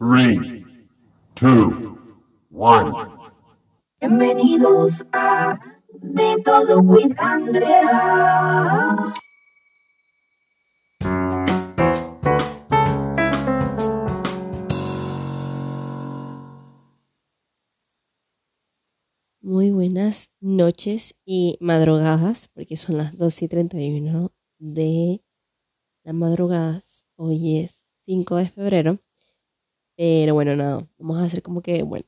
Three, two, one. Bienvenidos a De Todo with Andrea. Muy buenas noches y madrugadas, porque son las 2 y 31 de las madrugadas. Hoy es 5 de febrero. Pero bueno, nada, vamos a hacer como que, bueno,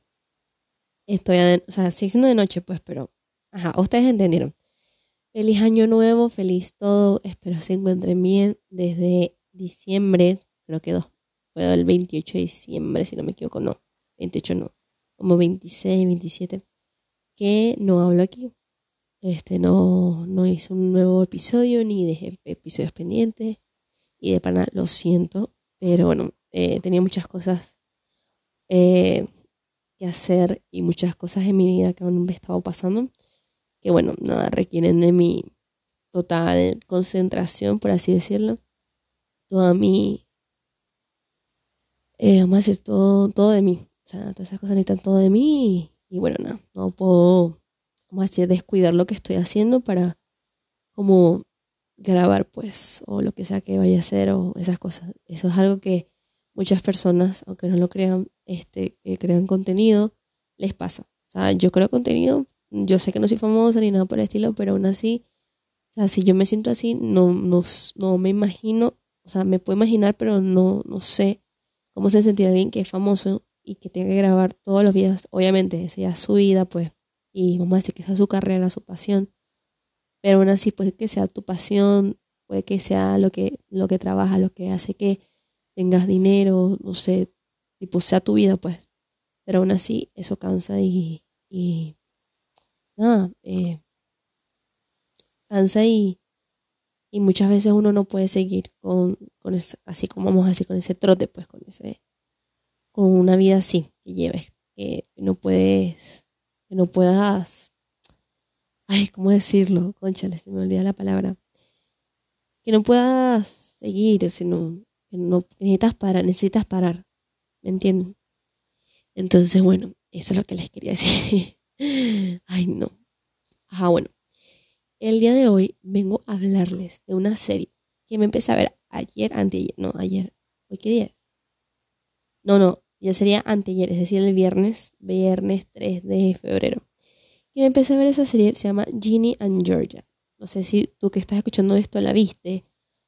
estoy, o sea, sigue siendo de noche, pues, pero, ajá, ustedes entendieron. Feliz año nuevo, feliz todo, espero se encuentren bien desde diciembre, creo que dos, fue el 28 de diciembre, si no me equivoco, no, 28 no, como 26, 27, que no hablo aquí. Este, no, no hice un nuevo episodio ni dejé episodios pendientes y de pana lo siento, pero bueno, eh, tenía muchas cosas eh, que hacer y muchas cosas en mi vida que me estado pasando que bueno, nada, requieren de mi total concentración, por así decirlo. Toda mi, eh, vamos a decir, todo, todo de mí. O sea, todas esas cosas necesitan todo de mí y, bueno, nada, no puedo, vamos a descuidar lo que estoy haciendo para como grabar, pues, o lo que sea que vaya a hacer o esas cosas. Eso es algo que muchas personas, aunque no lo crean, este, crean contenido, les pasa. O sea, yo creo contenido yo sé que no soy famosa ni nada por el estilo, pero aún así, o sea, si yo me siento así, no, no, no me imagino, o sea, me puedo imaginar, pero no, no sé cómo se sentirá alguien que es famoso y que tenga que grabar todos los días. Obviamente, sea su vida, pues, y vamos a decir que sea su carrera, su pasión. Pero aún así, puede que sea tu pasión, puede que sea lo que, lo que trabaja, lo que hace que tengas dinero, no sé, tipo sea tu vida, pues. Pero aún así, eso cansa y, y nada, eh, cansa y, y muchas veces uno no puede seguir con, con así como vamos así con ese trote, pues con ese, con una vida así que lleves, que no puedes, que no puedas, ay, ¿cómo decirlo? Conchale, se me olvida la palabra. Que no puedas seguir, sino no necesitas parar, necesitas parar, ¿me entienden? Entonces, bueno, eso es lo que les quería decir. Ay, no. Ajá, bueno. El día de hoy vengo a hablarles de una serie que me empecé a ver ayer, anteayer, no, ayer. ¿Hoy qué día? No, no, ya sería anteayer, es decir, el viernes, viernes 3 de febrero. Y me empecé a ver esa serie, se llama Ginny and Georgia. No sé si tú que estás escuchando esto la viste,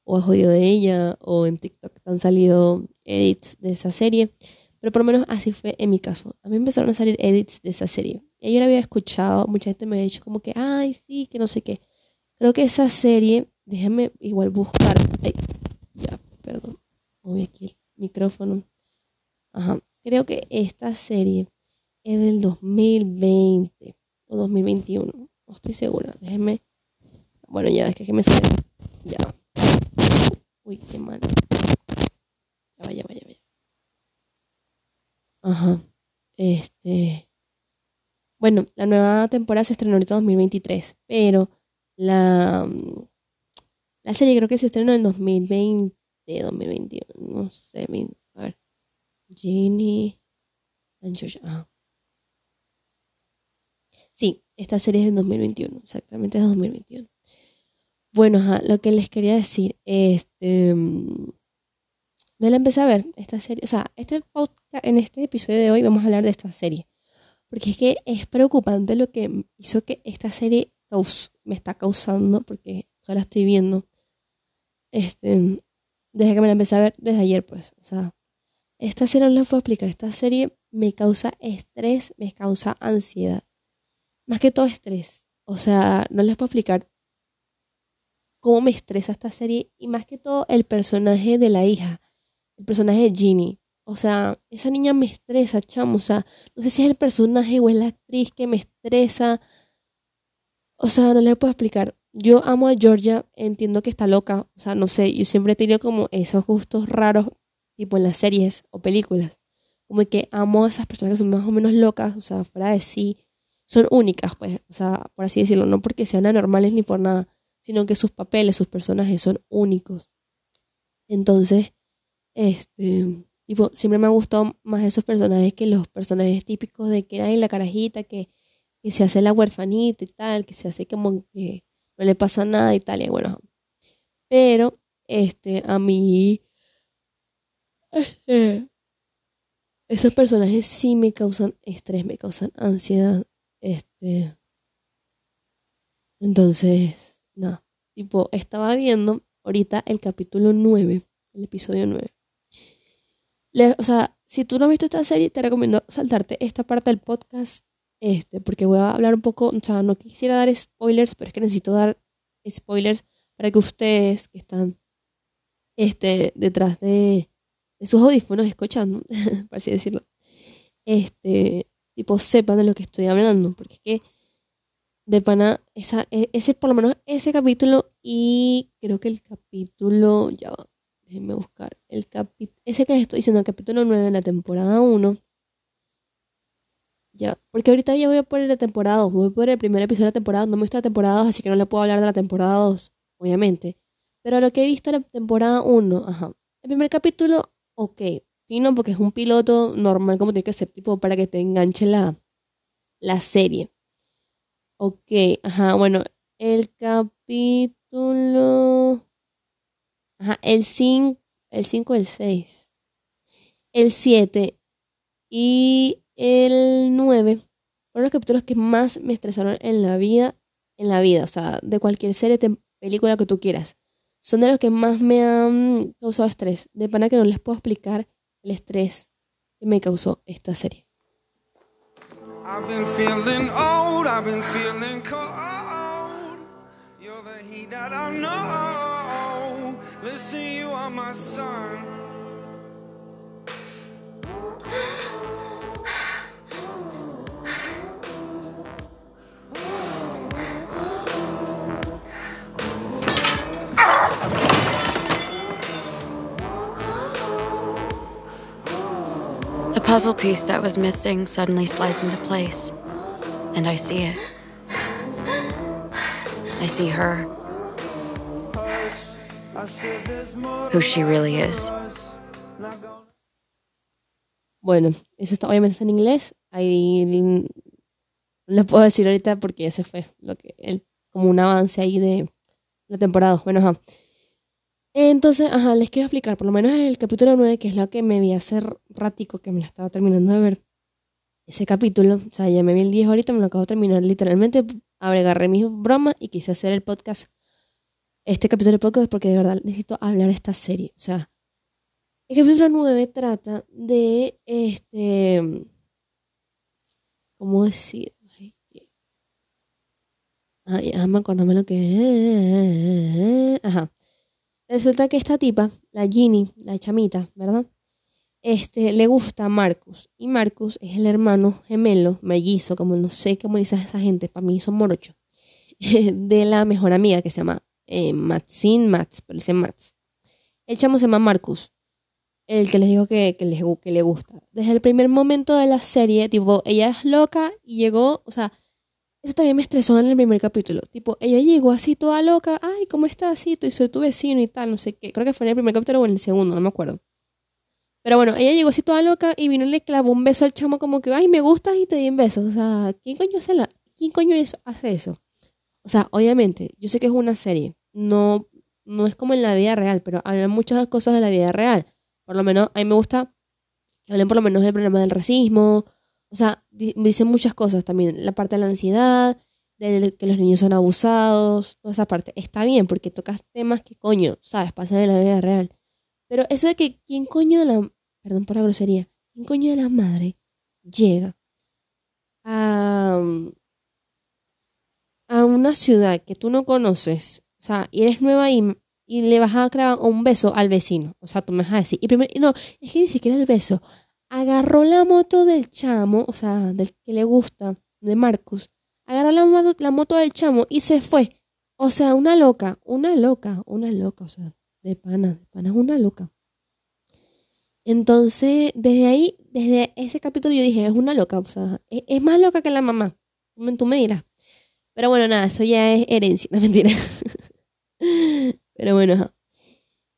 o has oído de ella, o en TikTok han salido edits de esa serie. Pero por lo menos así fue en mi caso. A mí empezaron a salir edits de esa serie. Y yo la había escuchado, mucha gente me había dicho como que, ay, sí, que no sé qué. Creo que esa serie, déjame igual buscar. Ay, ya, perdón. Voy aquí el micrófono. Ajá. Creo que esta serie es del 2020 o 2021. No estoy segura. Déjeme. Bueno, ya es que, que me sale. Ya. Uy, qué mal. Ya va, ya va, ya va. Ajá. Este. Bueno, la nueva temporada se estrenó ahorita en 2023, pero la, la serie creo que se estrenó en 2020, 2021, no sé, a ver. Ginny and Georgia. Sí, esta serie es en 2021, exactamente es 2021. Bueno, lo que les quería decir, este me la empecé a ver, esta serie. O sea, este en este episodio de hoy vamos a hablar de esta serie. Porque es que es preocupante lo que hizo que esta serie me está causando, porque ahora estoy viendo. Este, desde que me la empecé a ver, desde ayer, pues. O sea, esta serie no les puedo explicar. Esta serie me causa estrés, me causa ansiedad. Más que todo estrés. O sea, no les puedo explicar cómo me estresa esta serie y más que todo el personaje de la hija el personaje de Ginny. O sea, esa niña me estresa, chamo. O sea, no sé si es el personaje o es la actriz que me estresa. O sea, no le puedo explicar. Yo amo a Georgia, entiendo que está loca. O sea, no sé, yo siempre he tenido como esos gustos raros, tipo en las series o películas. Como que amo a esas personas que son más o menos locas, o sea, fuera de sí. Son únicas, pues, o sea, por así decirlo, no porque sean anormales ni por nada, sino que sus papeles, sus personajes son únicos. Entonces, este, siempre me ha gustado más esos personajes que los personajes típicos de que hay la carajita que, que se hace la huerfanita y tal, que se hace como que no le pasa nada y tal, y bueno. Pero, este, a mí, este, esos personajes sí me causan estrés, me causan ansiedad, este. Entonces, nada, tipo, estaba viendo ahorita el capítulo 9, el episodio 9. Le- o sea, si tú no has visto esta serie, te recomiendo saltarte esta parte del podcast, este, porque voy a hablar un poco, o sea, no quisiera dar spoilers, pero es que necesito dar spoilers para que ustedes que están, este, detrás de, de sus audífonos escuchando, por así decirlo, este, tipo, sepan de lo que estoy hablando, porque es que de pana, e- ese, por lo menos ese capítulo y creo que el capítulo, ya va, déjenme buscar, el capi, ese que estoy diciendo, el capítulo 9 de la temporada 1, ya, porque ahorita ya voy a poner la temporada 2, voy a poner el primer episodio de la temporada, no me visto la temporada 2, así que no le puedo hablar de la temporada 2, obviamente, pero lo que he visto en la temporada 1, ajá, el primer capítulo, ok, fino porque es un piloto normal como tiene que ser, tipo, para que te enganche la, la serie. Ok, ajá, bueno, el capítulo. Ajá, el 5, el 5, el 6, el 7 y el 9 fueron los capítulos que más me estresaron en la vida, en la vida, o sea, de cualquier serie, película que tú quieras. Son de los que más me han causado estrés. De pana que no les puedo explicar el estrés que me causó esta serie. I've been feeling old, I've been feeling cold. You're the heat that I know. Listen, you are my sun. The puzzle piece that was missing suddenly slides into place, and I see it. I see her, who she really is. Bueno, eso está obviamente en inglés. Ahí no lo puedo decir ahorita porque ese fue lo que el, como un avance ahí de la temporada. Bueno, ajá. Entonces, ajá, les quiero explicar, por lo menos el capítulo 9, que es lo que me vi hace ratico, que me la estaba terminando de ver. Ese capítulo, o sea, ya me vi el 10 ahorita, me lo acabo de terminar literalmente, agarré mis bromas y quise hacer el podcast, este capítulo de podcast, porque de verdad necesito hablar de esta serie. O sea, el capítulo 9 trata de este. ¿Cómo decir? Ay, Ay, déjame acordarme lo que. Ajá. Resulta que esta tipa, la Ginny, la chamita, ¿verdad? Este, le gusta a Marcus. Y Marcus es el hermano gemelo, mellizo, como no sé cómo dice esa gente, para mí son morochos, de la mejor amiga que se llama eh, Matsin Mats, pero dice Mats. El chamo se llama Marcus el que les digo que, que le gusta. Desde el primer momento de la serie, tipo, ella es loca y llegó, o sea, eso también me estresó en el primer capítulo. Tipo, ella llegó así toda loca, ay, ¿cómo estás? Así, y soy tu vecino y tal, no sé qué. Creo que fue en el primer capítulo o en el segundo, no me acuerdo. Pero bueno, ella llegó así toda loca y vino y le clavó un beso al chamo como que, ay, me gustas y te di un beso. O sea, ¿quién coño hace, la, ¿quién coño hace eso? O sea, obviamente, yo sé que es una serie, no, no es como en la vida real, pero hablan muchas cosas de la vida real. Por lo menos, a mí me gusta que hablen por lo menos del problema del racismo. O sea, di- dicen muchas cosas también. La parte de la ansiedad, de que los niños son abusados, toda esa parte. Está bien porque tocas temas que coño, sabes, pasan en la vida real. Pero eso de que quién coño de la, perdón por la grosería, quién coño de la madre llega a, a una ciudad que tú no conoces, o sea, y eres nueva y, y le vas a clavar un beso al vecino. O sea, tú me vas a decir, y primero, no, es que ni siquiera el beso. Agarró la moto del chamo, o sea, del que le gusta, de Marcus. Agarró la, la moto del chamo y se fue. O sea, una loca, una loca, una loca, o sea, de pana, de pana una loca. Entonces, desde ahí, desde ese capítulo yo dije, es una loca, o sea, es, es más loca que la mamá. Tú me, dirás. Pero bueno, nada, eso ya es herencia, no mentira. Pero bueno.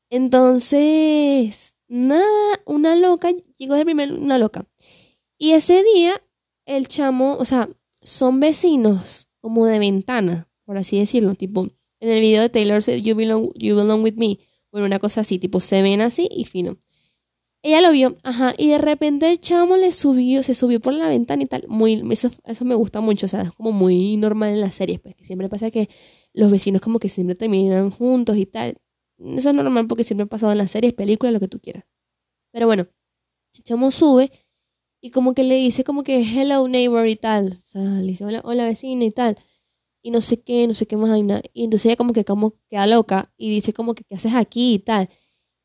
Entonces, nada, una loca, llegó de primero una loca. Y ese día, el chamo, o sea, son vecinos como de ventana, por así decirlo, tipo, en el video de Taylor, You Belong, you belong With Me, bueno, una cosa así, tipo, se ven así y fino. Ella lo vio, ajá, y de repente el chamo le subió, se subió por la ventana y tal. Muy, eso, eso me gusta mucho, o sea, es como muy normal en las series, pues, que siempre pasa que los vecinos como que siempre terminan juntos y tal. Eso es normal porque siempre ha pasado en las series, películas, lo que tú quieras. Pero bueno, el chamo sube y como que le dice como que hello neighbor y tal. O sea, le dice hola, hola vecina y tal. Y no sé qué, no sé qué más hay nada. Y entonces ella como que como queda loca y dice como que qué haces aquí y tal.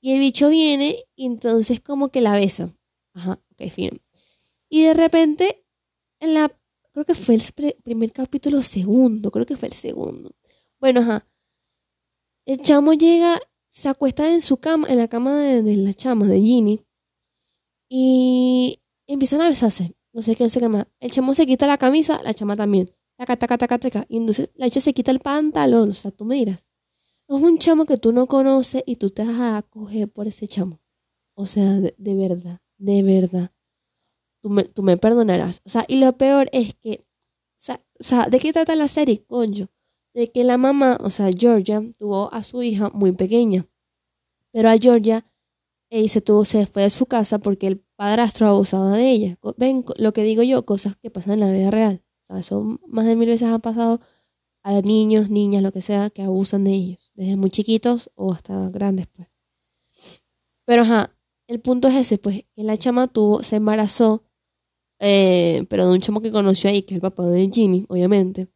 Y el bicho viene y entonces como que la besa. Ajá, ok, fino. Y de repente, en la, creo que fue el primer capítulo segundo, creo que fue el segundo. Bueno, ajá. El chamo llega, se acuesta en su cama, en la cama de, la chama, de Ginny. Y empiezan a besarse. No sé qué, no sé qué más. El chamo se quita la camisa, la chama también. Taca, taca, taca, taca. Y entonces la chica se quita el pantalón. O sea, tú me dirás. Es un chamo que tú no conoces y tú te vas a coger por ese chamo. O sea, de, de verdad, de verdad. Tú me, tú me perdonarás. O sea, y lo peor es que. O sea, ¿de qué trata la serie, coño? De que la mamá, o sea, Georgia, tuvo a su hija muy pequeña. Pero a Georgia eh, se, tuvo, se fue de su casa porque el padrastro abusaba de ella. Ven lo que digo yo, cosas que pasan en la vida real. O sea, eso más de mil veces ha pasado a niños, niñas, lo que sea, que abusan de ellos. Desde muy chiquitos o hasta grandes, pues. Pero ajá, el punto es ese, pues, que la chama tuvo, se embarazó, eh, pero de un chamo que conoció ahí, que es el papá de Ginny, obviamente.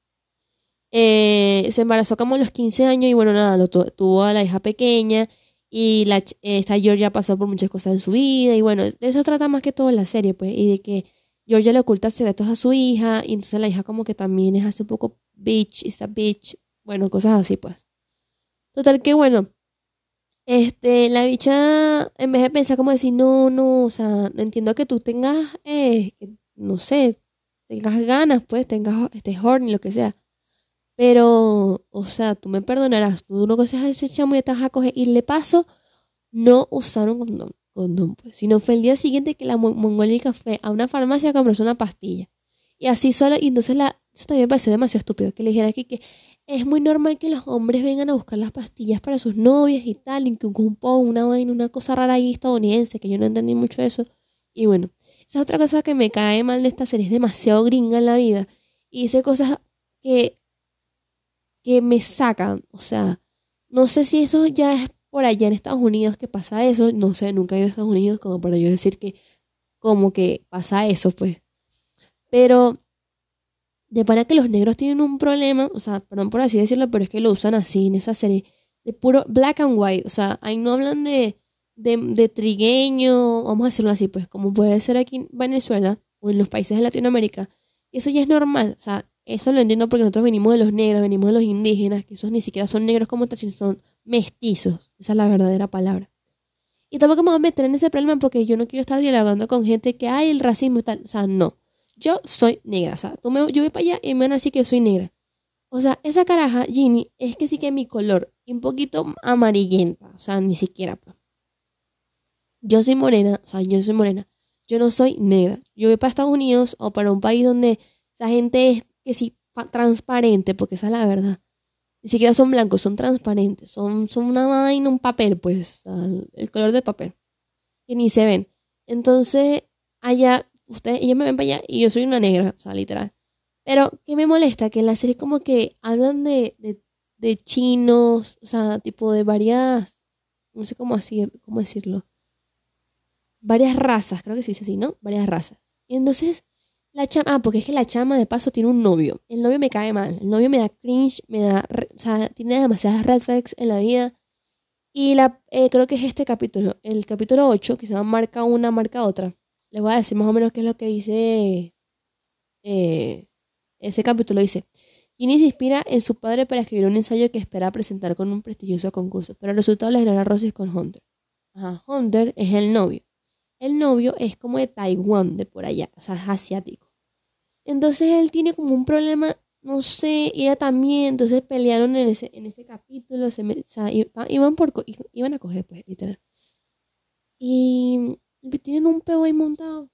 Eh, se embarazó como a los 15 años y bueno, nada, lo tu- tuvo a la hija pequeña y la, esta Georgia pasó por muchas cosas en su vida y bueno, de eso trata más que todo la serie, pues, y de que Georgia le oculta secretos a su hija y entonces la hija como que también es así un poco bitch, esta bitch, bueno, cosas así, pues. Total que bueno, este, la bicha, en vez de pensar como decir, no, no, o sea, entiendo que tú tengas, eh, no sé, tengas ganas, pues, tengas este horny, lo que sea. Pero, o sea, tú me perdonarás, tú no conoces a ese chamo y vas a coger. Y le paso, no usaron condón, condón pues, sino fue el día siguiente que la mo- mongólica fue a una farmacia a comprarse una pastilla. Y así solo, y entonces la, eso también me pareció demasiado estúpido, que le dijera aquí que es muy normal que los hombres vengan a buscar las pastillas para sus novias y tal, y que un cupón, una vaina, una cosa rara ahí estadounidense, que yo no entendí mucho eso. Y bueno, esa es otra cosa que me cae mal de esta serie, es demasiado gringa en la vida. Y dice cosas que, que me sacan, o sea, no sé si eso ya es por allá en Estados Unidos que pasa eso, no sé, nunca he ido a Estados Unidos como para yo decir que como que pasa eso, pues. Pero de para que los negros tienen un problema, o sea, perdón por así decirlo, pero es que lo usan así en esa serie, de puro black and white, o sea, ahí no hablan de, de, de trigueño, vamos a decirlo así, pues como puede ser aquí en Venezuela o en los países de Latinoamérica, eso ya es normal, o sea, eso lo entiendo porque nosotros venimos de los negros, venimos de los indígenas, que esos ni siquiera son negros como tal, sino son mestizos, esa es la verdadera palabra. Y tampoco me voy a meter en ese problema porque yo no quiero estar dialogando con gente que hay el racismo y tal, o sea, no. Yo soy negra, o sea, tú me, yo voy para allá y me van a decir que soy negra. O sea, esa caraja, Ginny, es que sí que mi color, un poquito amarillenta, o sea, ni siquiera. pues. Yo soy morena, o sea, yo soy morena. Yo no soy negra. Yo voy para Estados Unidos o para un país donde esa gente es que sí pa- transparente, porque esa es la verdad. Ni siquiera son blancos, son transparentes. Son, son una vaina, un papel, pues, el- color del papel. Que ni se ven. Entonces, allá, ustedes, ellos me ven para allá y yo soy una negra, o sea, literal. Pero, ¿qué me molesta? Que en la serie como que hablan de, de, de chinos, o sea, tipo de varias, no sé cómo, decir, cómo decirlo, varias razas, creo que se dice así, ¿no? Varias razas. Y entonces, la chama, ah, porque es que la chama de paso tiene un novio. El novio me cae mal, el novio me da cringe, me da, o sea, tiene demasiadas red flags en la vida. Y la, eh, creo que es este capítulo, el capítulo 8, que se llama Marca una, marca otra. Les voy a decir más o menos qué es lo que dice eh, ese capítulo. Dice, Ginny se inspira en su padre para escribir un ensayo que espera presentar con un prestigioso concurso, pero el resultado le genera roces con Hunter. Ajá, Hunter es el novio. El novio es como de Taiwán, de por allá, o sea, es asiático. Entonces él tiene como un problema, no sé, y ella también, entonces pelearon en ese, en ese capítulo, se me- o sea, iba- iban, por, iban a coger, pues, literal. Y tienen un peo ahí montado.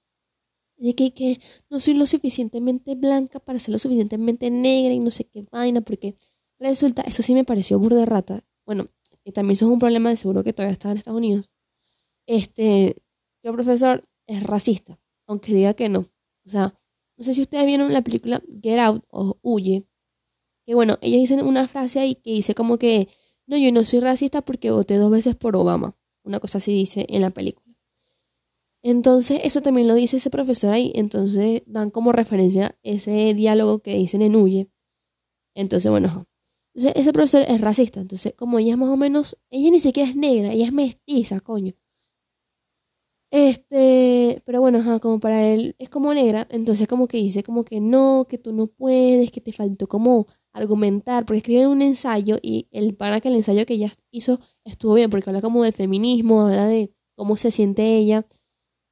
De que, que no soy lo suficientemente blanca para ser lo suficientemente negra y no sé qué vaina, porque resulta, eso sí me pareció burda rata. Bueno, que también eso es un problema de seguro que todavía está en Estados Unidos. Este, el profesor es racista, aunque diga que no. O sea, no sé si ustedes vieron la película Get Out o Huye. Que bueno, ellos dicen una frase ahí que dice como que, no, yo no soy racista porque voté dos veces por Obama. Una cosa así dice en la película. Entonces, eso también lo dice ese profesor ahí. Entonces, dan como referencia ese diálogo que dicen en Huye. Entonces, bueno, entonces, ese profesor es racista. Entonces, como ella es más o menos, ella ni siquiera es negra, ella es mestiza, coño. Este, pero bueno, como para él es como negra, entonces como que dice como que no, que tú no puedes, que te faltó como argumentar, porque escribe un ensayo y el para que el ensayo que ella hizo estuvo bien, porque habla como del feminismo, habla de cómo se siente ella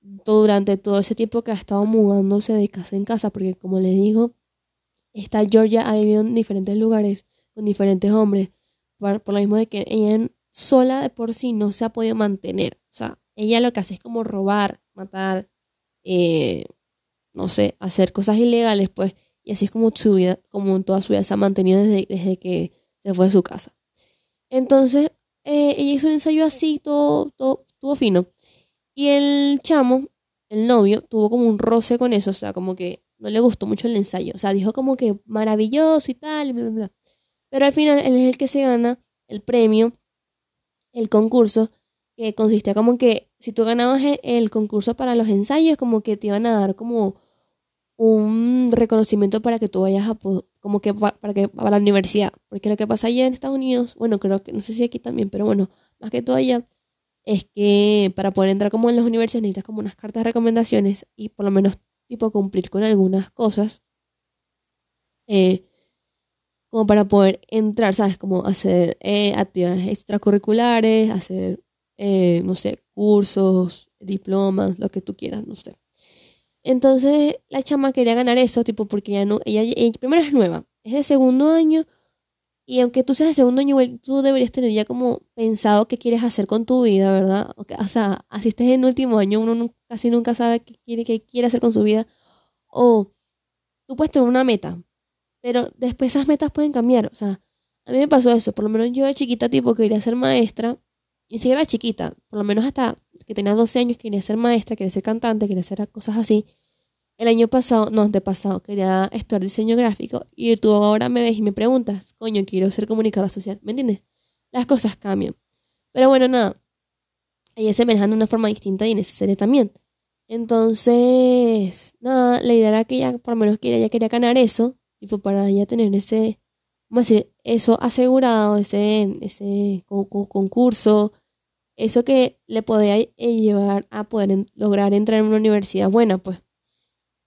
durante todo ese tiempo que ha estado mudándose de casa en casa, porque como les digo, esta Georgia ha vivido en diferentes lugares con diferentes hombres, por, por lo mismo de que ella sola de por sí no se ha podido mantener, o sea, ella lo que hace es como robar, matar, eh, no sé, hacer cosas ilegales, pues, y así es como su vida, como toda su vida se ha mantenido desde, que se fue de su casa. Entonces, eh, ella hizo un ensayo así, todo, todo, todo fino. Y el chamo, el novio, tuvo como un roce con eso, o sea, como que no le gustó mucho el ensayo. O sea, dijo como que maravilloso y tal, bla, bla, bla. Pero al final él es el que se gana el premio, el concurso, que consistía como que si tú ganabas e, el concurso para los ensayos, como que te iban a dar como un reconocimiento para que tú vayas a como que para que para la universidad, porque lo que pasa allá en Estados Unidos, bueno, creo que no sé si aquí también, pero bueno, más que todo allá es que para poder entrar como en las universidades necesitas como unas cartas de recomendaciones y por lo menos tipo cumplir con algunas cosas eh, como para poder entrar, ¿sabes? Como hacer eh, actividades extracurriculares, hacer eh, no sé, cursos, diplomas, lo que tú quieras, no sé. Entonces la chama quería ganar eso, tipo, porque ella no, ella, primero es nueva, es de segundo año, y aunque tú seas de segundo año, tú deberías tener ya como pensado qué quieres hacer con tu vida, ¿verdad? O sea, así estés en último año, uno casi nunca sabe qué quiere, qué quiere hacer con su vida. O tú puedes tener una meta, pero después esas metas pueden cambiar. O sea, a mí me pasó eso, por lo menos yo de chiquita, tipo, quería ser maestra, y si era chiquita, por lo menos hasta que tenía 12 años, quería ser maestra, quería ser cantante, quería hacer cosas así. El año pasado, no, de pasado, quería estudiar diseño gráfico y tú ahora me ves y me preguntas, coño, quiero ser comunicadora social. ¿Me entiendes? Las cosas cambian. Pero bueno, nada. Ella se maneja de una forma distinta y necesaria también. Entonces, nada, la idea era que ella, por lo menos, quería, ella quería ganar eso, tipo, para ella tener ese, vamos a decir, eso asegurado, ese, ese concurso, eso que le podía llevar a poder lograr entrar en una universidad buena, pues.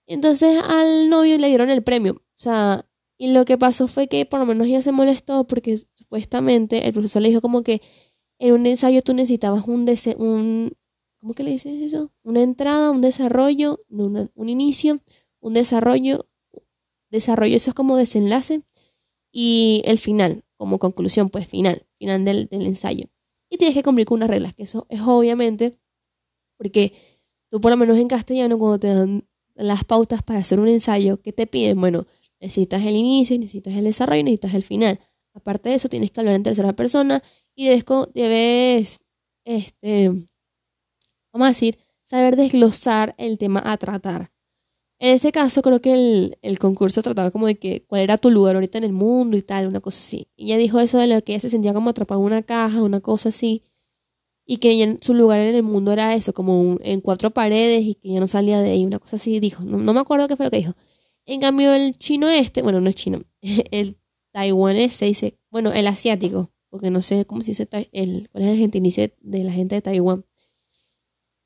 Entonces al novio le dieron el premio. O sea, y lo que pasó fue que por lo menos ella se molestó porque supuestamente el profesor le dijo como que en un ensayo tú necesitabas un, un ¿cómo que le dices eso? Una entrada, un desarrollo, un inicio, un desarrollo, desarrollo, eso es como desenlace, y el final, como conclusión, pues final, final del ensayo y tienes que cumplir con unas reglas, que eso es obviamente porque tú por lo menos en castellano cuando te dan las pautas para hacer un ensayo, ¿qué te piden? Bueno, necesitas el inicio, necesitas el desarrollo, necesitas el final. Aparte de eso, tienes que hablar en tercera persona y debes, debes este, vamos a decir, saber desglosar el tema a tratar. En este caso, creo que el, el, concurso trataba como de que cuál era tu lugar ahorita en el mundo y tal, una cosa así. Y ella dijo eso de lo que ella se sentía como atrapada en una caja, una cosa así. Y que su lugar en el mundo era eso, como en cuatro paredes y que ella no salía de ahí, una cosa así. Dijo, no, no me acuerdo qué fue lo que dijo. En cambio, el chino este, bueno, no es chino, el taiwanés se dice, bueno, el asiático, porque no sé cómo se dice, el, cuál es el gentilicio de la gente de Taiwán.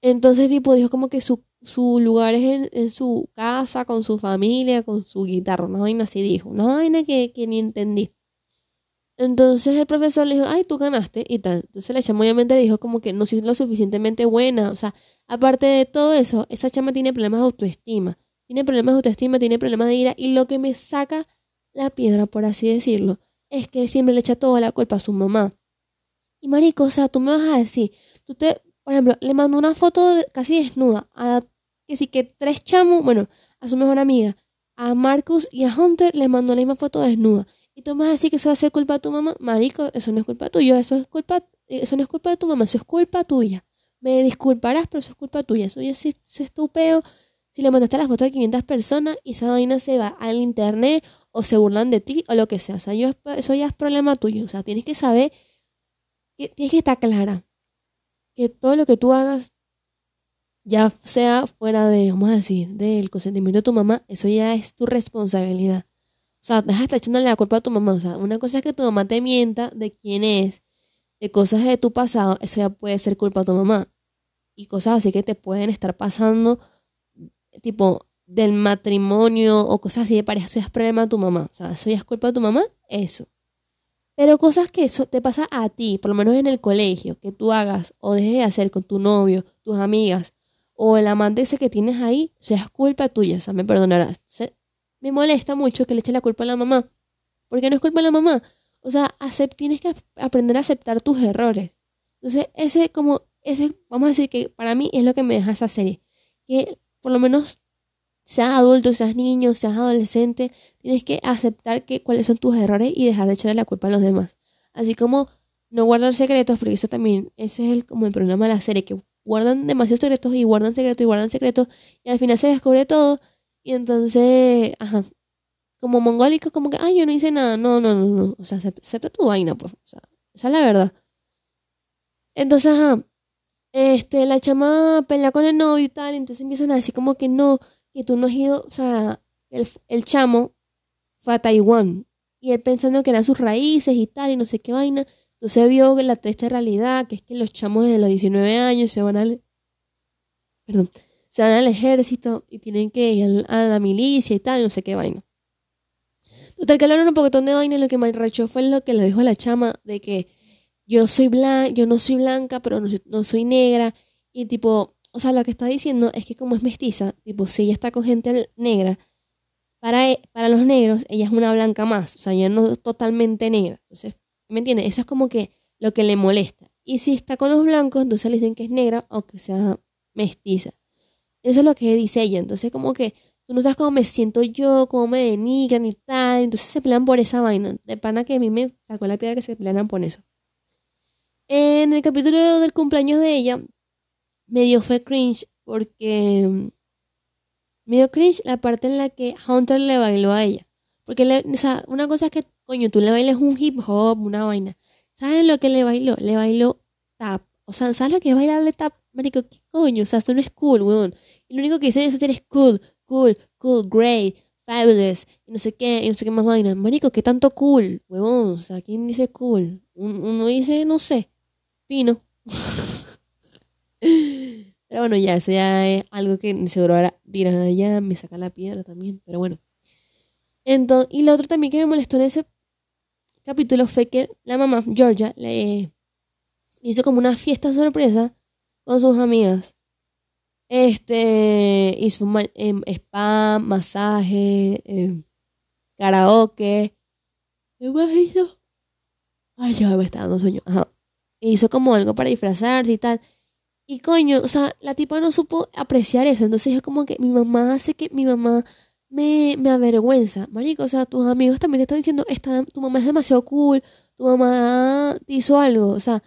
Entonces, tipo, dijo como que su su lugar es en, su casa, con su familia, con su guitarra, una vaina así dijo, una vaina que, que ni entendí. Entonces el profesor le dijo, ay, tú ganaste y tal. Entonces la chama obviamente dijo como que no soy lo suficientemente buena. O sea, aparte de todo eso, esa chama tiene problemas de autoestima. Tiene problemas de autoestima, tiene problemas de ira. Y lo que me saca la piedra, por así decirlo, es que siempre le echa toda la culpa a su mamá. Y marico, o sea, tú me vas a decir, tú te por ejemplo, le mandó una foto casi desnuda a que sí que tres chamos, bueno, a su mejor amiga, a Marcus y a Hunter le mandó la misma foto desnuda. Y tú vas a decir que eso va a ser culpa de tu mamá, marico, eso no es culpa tuya, eso es culpa, eso no es culpa de tu mamá, eso es culpa tuya. Me disculparás, pero eso es culpa tuya. Eso ya sí, es tu peo. Si le mandaste la foto a 500 personas y esa vaina se va al internet o se burlan de ti o lo que sea. O sea, yo, eso ya es problema tuyo. O sea, tienes que saber, que, tienes que estar clara que todo lo que tú hagas, ya sea fuera de, vamos a decir, del consentimiento de tu mamá, eso ya es tu responsabilidad. O sea, deja de estar echándole la culpa a tu mamá. O sea, una cosa es que tu mamá te mienta de quién es, de cosas de tu pasado, eso ya puede ser culpa de tu mamá. Y cosas así que te pueden estar pasando, tipo, del matrimonio o cosas así de pareja, eso ya es problema de tu mamá. O sea, eso ya es culpa de tu mamá, eso. Pero cosas que eso te pasa a ti, por lo menos en el colegio, que tú hagas o dejes de hacer con tu novio, tus amigas, o el amante ese que tienes ahí, ya es culpa tuya, o sea, me perdonarás. Se- me molesta mucho que le eche la culpa a la mamá. Porque no es culpa de la mamá. O sea, tienes que ap- aprender a aceptar tus errores. Entonces, ese como, ese, vamos a decir que para mí es lo que me deja esa serie. Que por lo menos seas adulto, seas niño, seas adolescente, tienes que aceptar que cuáles son tus errores y dejar de echarle la culpa a los demás. Así como no guardar secretos, porque eso también, ese es el, como el problema de la serie, que guardan demasiados secretos y guardan secretos y guardan secretos y al final se descubre todo y entonces, ajá, como mongólico, como que, ay, yo no hice nada, no, no, no, no, o sea, acep- acepta tu vaina, pues, sea, esa es la verdad. Entonces, ajá, este, la chama pelea con el novio y tal, entonces empiezan a decir como que no, que tú no has ido, o sea, el, el chamo fue a Taiwán y él pensando que eran sus raíces y tal, y no sé qué vaina, entonces vio la triste realidad, que es que los chamos desde los 19 años se van al, perdón, se van al ejército y tienen que ir a la milicia y tal, no sé qué vaina. Total, que hablaron un poquitón de vaina y lo que me fue lo que le dijo a la chama de que yo soy blanca, yo no soy blanca, pero no, no soy negra. Y tipo, o sea, lo que está diciendo es que como es mestiza, tipo, si ella está con gente negra, para, e- para los negros ella es una blanca más, o sea, ella no es totalmente negra. Entonces, ¿me entiendes? Eso es como que lo que le molesta. Y si está con los blancos, entonces le dicen que es negra, aunque sea mestiza. Eso es lo que dice ella. Entonces, como que tú no sabes cómo me siento yo, cómo me denigran y tal. Entonces se pelean por esa vaina. De pana que a mí me sacó la piedra que se pelearan por eso. En el capítulo del cumpleaños de ella, me dio fue cringe porque mm, me dio cringe la parte en la que Hunter le bailó a ella. Porque, le- una cosa es que, coño, tú le bailes un hip hop, una vaina. ¿Saben lo que le bailó? Le bailó tap. O sea, ¿sabes lo que es bailarle tap? Marico, ¿qué coño? O sea, esto no es cool, weón. Y lo único que dicen es hacer es cool, cool, cool, great, fabulous, y no sé qué, y no sé qué más vaina. Marico, ¿qué tanto cool, weón? O sea, ¿quién dice cool? Un- Uno dice, no sé, fino. Pero bueno, ya, eso ya es algo que seguro ahora dirán allá, me saca la piedra también, pero bueno. Entonces, y lo otro también que me molestó en ese capítulo fue que la mamá, Georgia, le hizo como una fiesta sorpresa con sus amigas. Este, hizo em, spa, masaje, em, karaoke. ¿Qué más hizo? Ay, ya me está dando sueño. Ajá. Hizo como algo para disfrazarse y tal. Y coño, o sea, la tipa no supo apreciar eso. Entonces es como que mi mamá hace que mi mamá me, me avergüenza. Marico, o sea, tus amigos también te están diciendo, "Esta- tu mamá es demasiado cool, tu mamá hizo algo. O sea,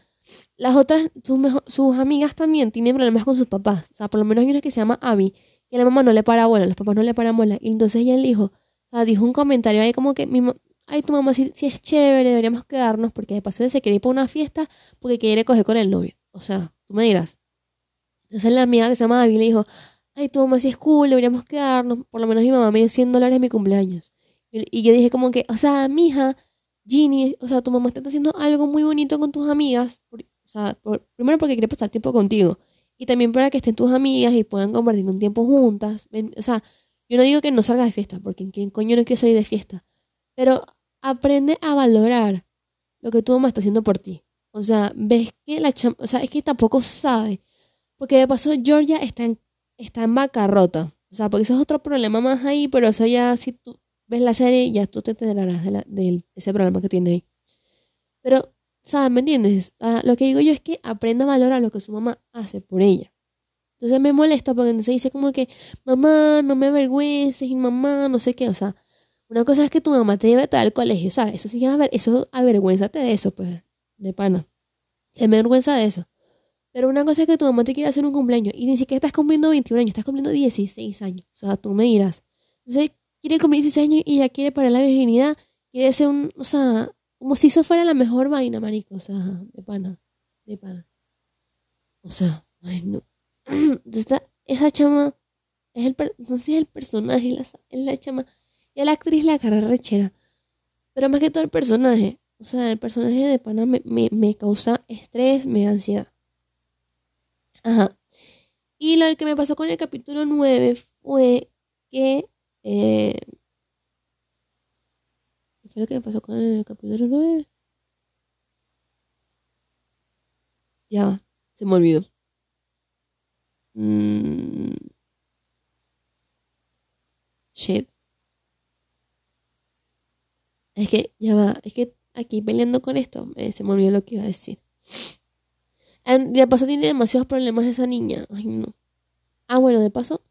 las otras, sus, mejo- sus amigas también tienen problemas con sus papás. O sea, por lo menos hay una que se llama Abby, que la mamá no le para bola, los papás no le paran bola. Y entonces ella le dijo, o sea, dijo un comentario ahí como que, mi ay, tu mamá sí, sí es chévere, deberíamos quedarnos, porque de paso se quiere ir para una fiesta porque quiere coger con el novio. O sea, tú me dirás. Entonces la amiga que se llama Abby le dijo, ay, tu mamá sí es cool, deberíamos quedarnos. Por lo menos mi mamá me dio 100 dólares en mi cumpleaños. Y, yo dije como que, o sea, mija, Ginny, o sea, tu mamá está haciendo algo muy bonito con tus amigas. por- o sea, por- primero porque quiere pasar tiempo contigo. Y también para que estén tus amigas y puedan compartir un tiempo juntas. O sea, yo no digo que no salgas de fiesta, porque ¿quién coño no quiere salir de fiesta? Pero aprende a valorar lo que tu mamá está haciendo por ti. O sea, ves que la chama, o sea, es que tampoco sabe. Porque de paso Georgia está en, está en bancarrota. O sea, porque eso es otro problema más ahí, pero eso ya si tú ves la serie, ya tú te enterarás de, la- de ese problema que tiene ahí. Pero o sea, ¿me entiendes? Ah, lo que digo yo es que aprenda a valorar lo que su mamá hace por ella. Entonces me molesta porque entonces dice como que, mamá, no me avergüences, y mamá, no sé qué, o sea, una cosa es que tu mamá te lleve todo al colegio, ¿sabes? Eso sí, a ver, eso avergüénzate de eso, pues, de pana. Se me avergüenza de eso. Pero una cosa es que tu mamá te quiere hacer un cumpleaños y ni siquiera estás cumpliendo 21 años, estás cumpliendo 16 años. O sea, tú me dirás. Entonces, quiere cumplir 16 años y ya quiere parar la virginidad, quiere ser un, o sea, como si eso fuera la mejor vaina, marico, o sea, de pana, de pana. O sea, ay, no. Entonces, esa chama es el, entonces el personaje, la, es la chama, y a la actriz la cara rechera. Pero más que todo el personaje, o sea, el personaje de pana me, me, me causa estrés, me da ansiedad. Ajá. Y lo que me pasó con el capítulo 9 fue que... Eh, ¿Qué fue lo que me pasó con el capítulo 9? Ya va, se me olvidó. Mm. Shit. Es que, ya va, es que aquí peleando con esto, eh, se me olvidó lo que iba a decir. De paso tiene demasiados problemas esa niña. Ay, no. Ah, bueno, de paso,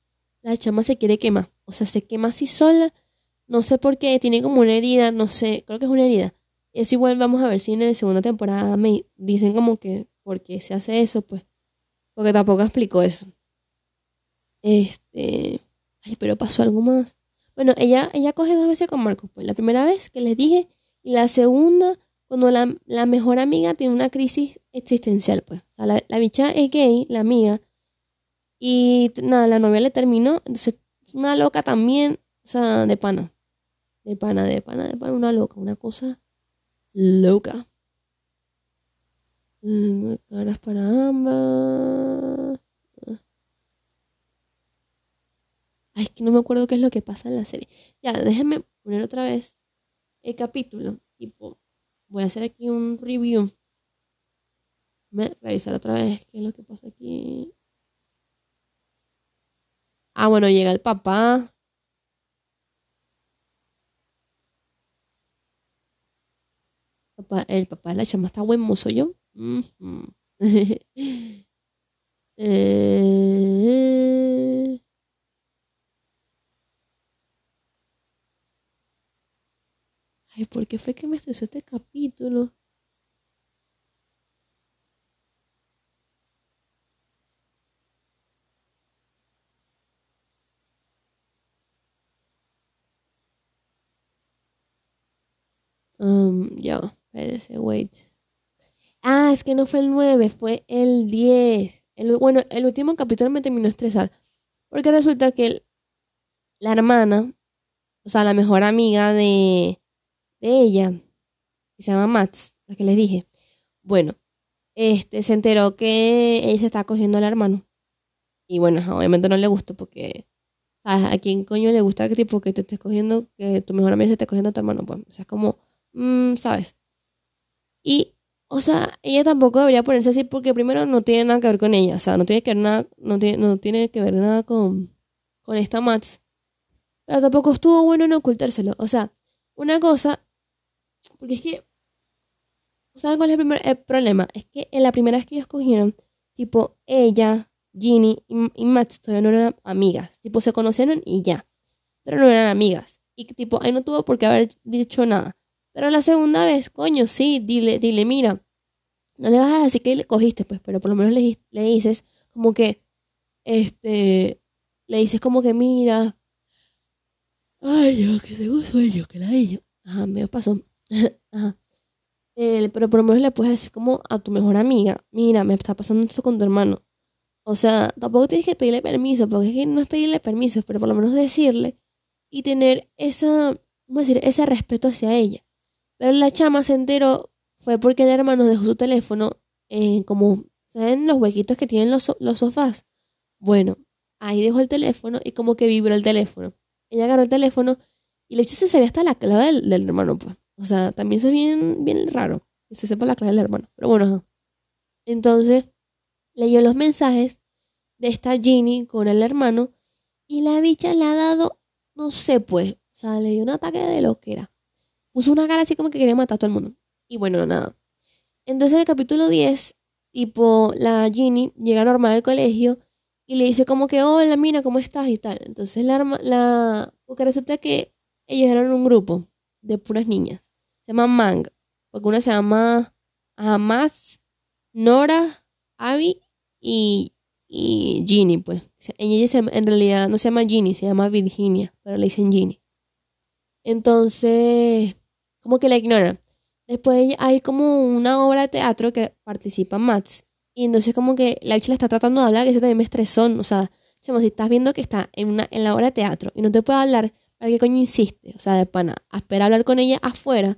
la chama se quiere quemar. O sea, se quema así sola. No sé por qué. Tiene como una herida. No sé. Creo que es una herida. Eso igual vamos a ver si en la segunda temporada me dicen como que por qué se hace eso, pues. Porque tampoco explicó eso. Este. Ay, pero pasó algo más. Bueno, ella, ella coge dos veces con Marcos. Pues la primera vez que les dije. Y la segunda, cuando la, la mejor amiga tiene una crisis existencial, pues. O sea, la, la bicha es gay, la amiga. Y nada, la novia le terminó. Entonces, una loca también. O sea, de pana. De pana, de pana, de pana, una loca. Una cosa loca. Mm, Caras para ambas. Ay, es que no me acuerdo qué es lo que pasa en la serie. Ya, déjenme poner otra vez el capítulo. Tipo, voy a hacer aquí un review. Voy revisar otra vez qué es lo que pasa aquí. Ah, bueno, llega el papá. El papá de la chama está buen mozo yo. Ay, ¿por qué fue que me estresó este capítulo? Um, ya, wait. Ah, es que no fue el 9, fue el 10. El, bueno, el último capítulo me terminó de estresar. Porque resulta que la hermana, o sea, la mejor amiga de, de ella, que se llama Mats, la que les dije. Bueno, este se enteró que ella se está cogiendo al hermano. Y bueno, obviamente no le gustó porque, ¿sabes? ¿A quién coño le gusta que tipo que te estés cogiendo, que tu mejor amiga se esté cogiendo a tu hermano? Pues, o sea, es como, mm, ¿sabes? Y, o sea, ella tampoco debería ponerse así porque primero no tiene nada que ver con ella. O sea, no tiene que ver nada, no tiene, no tiene que ver nada con, con esta Mats. Pero tampoco estuvo bueno en ocultárselo. O sea, una cosa, porque es que, ¿saben cuál es el, primer, el problema? Es que en la primera vez que ellos cogieron, tipo, ella, Ginny y, y Max todavía no eran amigas. Tipo, se conocieron y ya. Pero no eran amigas. Y tipo, ahí no tuvo por qué haber dicho nada. Pero la segunda vez, coño, sí, dile, dile, mira, no le vas a decir que le cogiste, pues, pero por lo menos le, le dices como que, este, le dices como que, mira, ay, yo que tengo sueño, que la yo. Ajá, me pasó. Eh, pero por lo menos le puedes decir como a tu mejor amiga, mira, me está pasando eso con tu hermano. O sea, tampoco tienes que pedirle permiso, porque es que no es pedirle permiso, pero por lo menos decirle y tener esa, ¿cómo decir? Ese respeto hacia ella. Pero la chama se enteró fue porque el hermano dejó su teléfono en como, ¿saben los huequitos que tienen los, los sofás? Bueno, ahí dejó el teléfono y como que vibró el teléfono. Ella agarró el teléfono y le se sabía hasta la clave del, del hermano, pues. O sea, también es bien, bien raro, que se sepa la clave del hermano. Pero bueno. Entonces, leyó los mensajes de esta Ginny con el hermano y la bicha le ha dado, no sé, pues, o sea, le dio un ataque de loquera. Puso una cara así como que quería matar a todo el mundo. Y bueno, nada. Entonces en el capítulo 10, tipo, la Ginny llega normal al colegio y le dice como que, hola, mira, ¿cómo estás? y tal. Entonces la, la porque resulta que ellos eran un grupo de puras niñas. Se llama Mang. Porque una se llama Hamas, Nora, Abby y, y Ginny, pues. Se- Ella se- en realidad no se llama Ginny, se llama Virginia, pero le dicen Ginny. Entonces, como que la ignoran. Después hay como una obra de teatro que participa Max. Y entonces como que la bicha le está tratando de hablar, que eso también me estresó. O sea, si estás viendo que está en, una, en la obra de teatro y no te puede hablar, ¿para qué coño insiste? O sea, de pana, a esperar hablar con ella afuera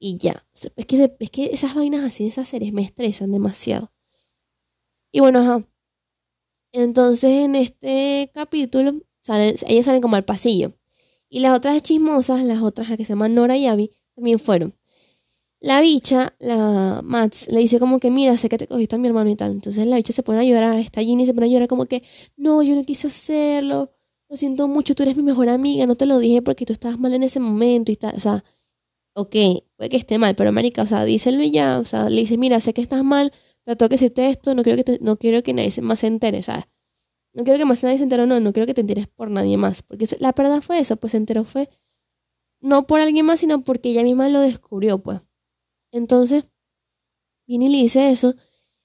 y ya. Es, que, es que esas vainas así, esas series me estresan demasiado. Y bueno, ajá. Entonces en este capítulo, salen, ellas salen como al pasillo. Y las otras chismosas, las otras, las que se llaman Nora y Abby, también fueron. La bicha, la Mats, le dice como que, mira, sé que te cogiste a mi hermano y tal. Entonces la bicha se pone a llorar, está Ginny se pone a llorar como que, no, yo no quise hacerlo, lo siento mucho, tú eres mi mejor amiga, no te lo dije porque tú estabas mal en ese momento y tal. O sea, ok, puede que esté mal, pero marica, o sea, díselo y ya, o sea, le dice, mira, sé que estás mal, tengo que decirte esto, no quiero que, te- no quiero que nadie más se entere, ¿sabes? No quiero que más nadie se entere, no, no quiero que te enteres por nadie más, porque la verdad fue eso, pues se enteró fue no por alguien más, sino porque ella misma lo descubrió, pues. Entonces, viene y le dice eso,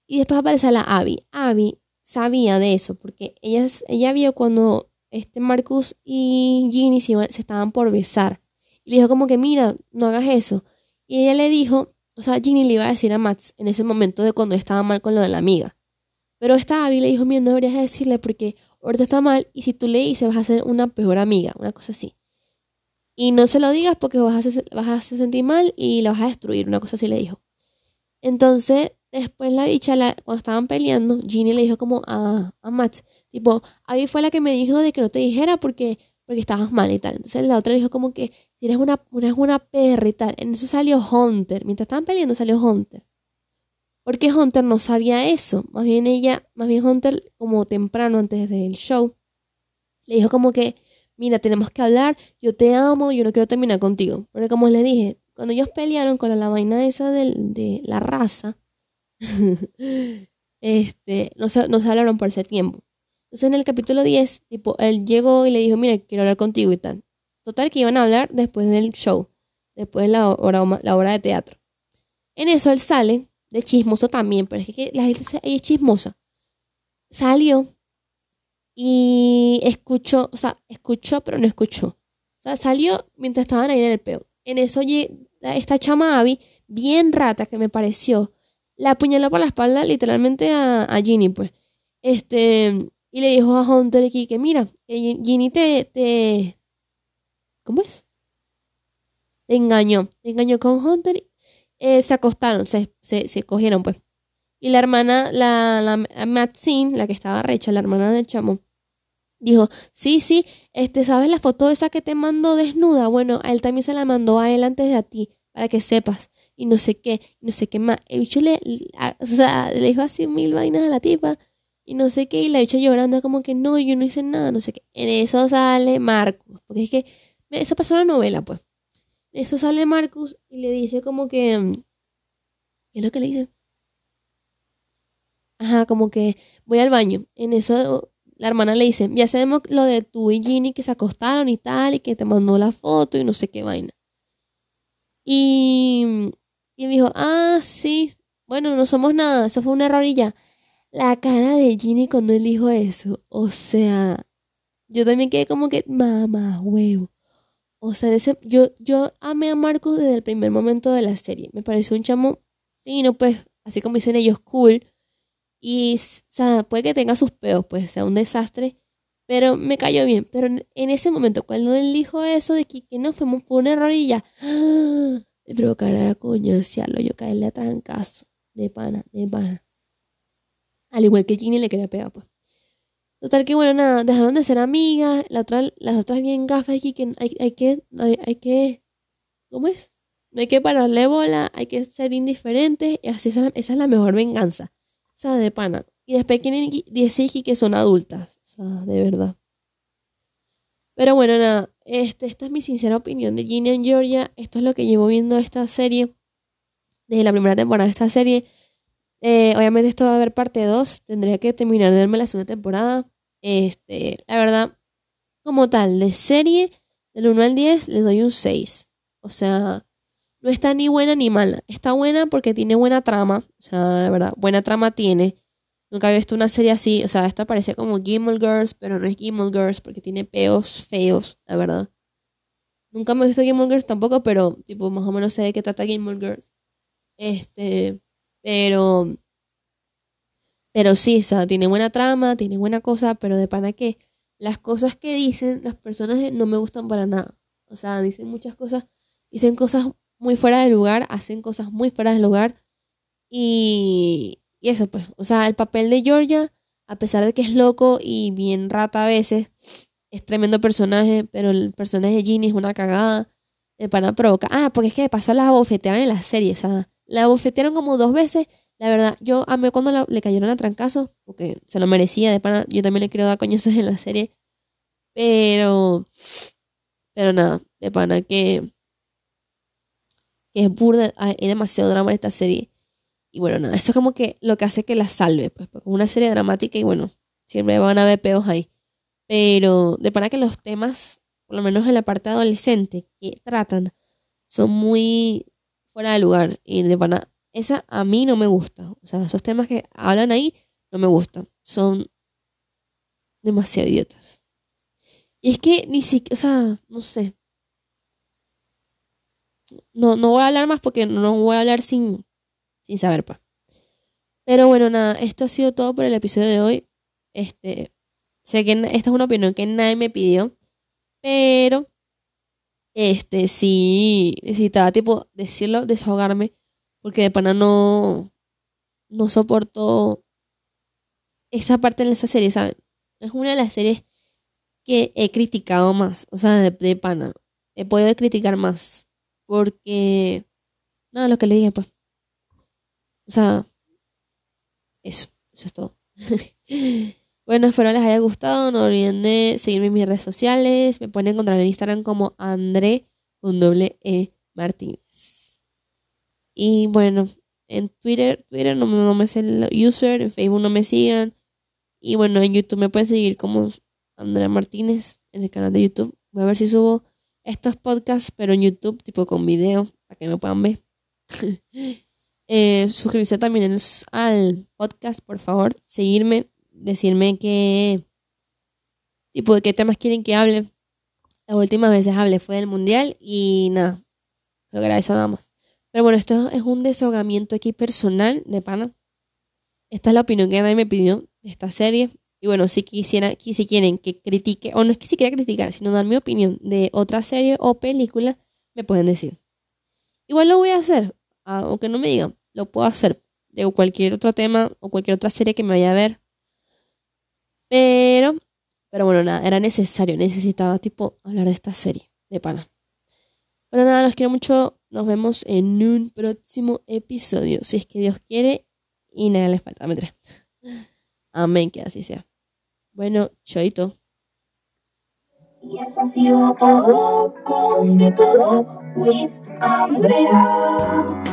y después aparece la Abby. Abby sabía de eso, porque ella, ella vio cuando este Marcus y Ginny se, se estaban por besar. Y le dijo como que, mira, no hagas eso. Y ella le dijo, o sea, Ginny le iba a decir a Max en ese momento de cuando estaba mal con lo de la amiga. Pero esta Abby le dijo, mira, no deberías de decirle porque ahorita está mal y si tú le dices vas a ser una peor amiga, una cosa así. Y no se lo digas porque vas a, vas a sentir mal y la vas a destruir, una cosa así le dijo. Entonces, después la bicha, la- cuando estaban peleando, Ginny le dijo como a, a Max, tipo, Abby fue la que me dijo de que no te dijera porque, porque estabas mal y tal. Entonces la otra dijo como que si eres una, eres una perra y tal. En eso salió Hunter. Mientras estaban peleando salió Hunter. Porque Hunter no sabía eso. Más bien ella, más bien Hunter, como temprano antes del show, le dijo como que, mira, tenemos que hablar, yo te amo, yo no quiero terminar contigo. Porque como les dije, cuando ellos pelearon con la, la vaina esa del- de, la raza, este, no se, no se hablaron por ese tiempo. Entonces en el capítulo 10, tipo, él llegó y le dijo, mira, quiero hablar contigo y tal. Total que iban a hablar después del show, después de la hora, de teatro. En eso él sale, de chismoso también, pero es que la gente es chismosa. Salió y escuchó, o sea, escuchó, pero no escuchó. O sea, salió mientras estaban ahí en el peo. En eso esta chama Abby, bien rata que me pareció, la apuñaló por la espalda literalmente a, a Ginny, pues. Este, y le dijo a Hunter aquí que mira, que Ginny te, te, ¿cómo es? Te engañó, te engañó con Hunter, eh, se acostaron, se, se, se cogieron, pues. Y la hermana, la, la Maxine, la que estaba recha, la hermana del chamo, dijo, sí, sí, este, ¿sabes la foto esa que te mandó desnuda? Bueno, él también se la mandó a él antes de a ti, para que sepas. Y no sé qué, no sé qué más. El bicho le, o sea, le dijo así mil vainas a la tipa, y no sé qué, y la bicha llorando como que no, yo no hice nada, no sé qué. En eso sale Marcus, porque es que esa pasó una novela, pues. En eso sale Marcus y le dice como que, mm, ¿qué es lo que le dice? Ajá, como que voy al baño. En eso la hermana le dice, ya sabemos lo de tú y Ginny que se acostaron y tal, y que te mandó la foto y no sé qué vaina. Y, y me dijo, ah, sí, bueno, no somos nada, eso fue un error y ya. La cara de Ginny cuando él dijo eso, o sea, yo también quedé como que, mamá, huevo. O sea, ese, yo, yo amé a Marcus desde el primer momento de la serie. Me pareció un chamo fino, pues, así como dicen ellos, cool. Y, o sea, puede que tenga sus peos, pues, sea un desastre. Pero me cayó bien. Pero en, ese momento, cuando él dijo eso de que, que no fuimos por un error y ya, ¡ah! me provocara coñasearlo, yo caerle a trancazo. De pana, de pana. Al igual que Ginny le quería pegar, pues. Total que bueno, nada, dejaron de ser amigas, la otra, las otras bien gafas aquí que hay, hay que, hay, que, ¿cómo es? No hay que pararle bola, hay que ser indiferentes, y así esa, es la mejor venganza. O sea, de pana. Y después quieren qui- decir que- son adultas. O sea, de verdad. Pero bueno, nada, este, esta es mi sincera opinión de Ginny and Georgia. Esto es lo que llevo viendo esta serie. de la primera temporada de esta serie. Eh, obviamente esto va a haber parte 2. Tendría que terminar de verme la segunda temporada. Este, la verdad, como tal, de serie, del 1 al 10, le doy un 6. O sea, no está ni buena ni mala. Está buena porque tiene buena trama. O sea, de verdad, buena trama tiene. Nunca había visto una serie así. O sea, esto parece como Gimple Girls, pero no es Gimple Girls porque tiene peos feos, la verdad. Nunca me he visto Gimple Girls tampoco, pero tipo, más o menos sé de qué trata Gimple Girls. Este, pero. Pero sí, o sea, tiene buena trama, tiene buena cosa, pero de pana que las cosas que dicen las personas no me gustan para nada. O sea, dicen muchas cosas, dicen cosas muy fuera de lugar, hacen cosas muy fuera de lugar. Y, y eso, pues, o sea, el papel de Georgia, a pesar de que es loco y bien rata a veces, es tremendo personaje, pero el personaje de Ginny es una cagada. De pana provoca. Ah, porque es que de paso la bofeteaban en la serie, o sea, la bofetearon como dos veces. La verdad, yo a mí cuando le cayeron a trancazo, porque se lo merecía de pana, yo también le quiero dar coñazos en la serie. Pero, pero nada, de pana que, que es burda, hay demasiado drama en esta serie. Y bueno, nada, eso es como que lo que hace que la salve, pues, porque una serie dramática y bueno, siempre van a haber peos ahí. Pero de pana que los temas, por lo menos en la parte adolescente, que tratan, son muy fuera de lugar. Y de pana, esa a mí no me gusta. O sea, esos temas que hablan ahí no me gustan. Son demasiado idiotas. Y es que ni siquiera, o sea, no sé. No, no voy a hablar más porque no voy a hablar sin, sin saber, pues. Pero bueno, nada, esto ha sido todo por el episodio de hoy. Este, sé que esta es una opinión que nadie me pidió, pero este sí necesitaba tipo decirlo, desahogarme, porque de pana no, no soporto esa parte en esa serie, ¿saben? Es una de las series que he criticado más, o sea, de, pana. He podido criticar más, porque, nada, lo que le dije, pues. O sea, eso, eso es todo. bueno, espero les haya gustado. No olviden de seguirme en mis redes sociales. Me pueden encontrar en Instagram como André con doble E Martínez. Y bueno, en Twitter, Twitter no, no me sé el user, en Facebook no me sigan. Y bueno, en YouTube me pueden seguir como Andrea Martínez en el canal de YouTube. Voy a ver si subo estos podcasts, pero en YouTube, tipo con video, para que me puedan ver. Eh, suscribirse también al podcast, por favor. Seguirme, decirme qué tipo de qué temas quieren que hable. Las últimas veces hablé fue del mundial y nada, lo agradezco nada más. Pero bueno, esto es un desahogamiento aquí personal de pana. Esta es la opinión que nadie me pidió de esta serie. Y bueno, si quisiera, que- si quieren que critique, o no es que si quiera criticar, sino dar mi opinión de otra serie o película, me pueden decir. Igual lo voy a hacer, aunque no me digan, lo puedo hacer de cualquier otro tema o cualquier otra serie que me vaya a ver. Pero, pero bueno, nada, era necesario, necesitaba tipo hablar de esta serie de pana. Pero nada, los quiero mucho. Nos vemos en un próximo episodio, si es que Dios quiere y nada les falta. Mentira. Amén, que así sea. Bueno, choito. Y eso ha sido todo con De Todo with Andrea.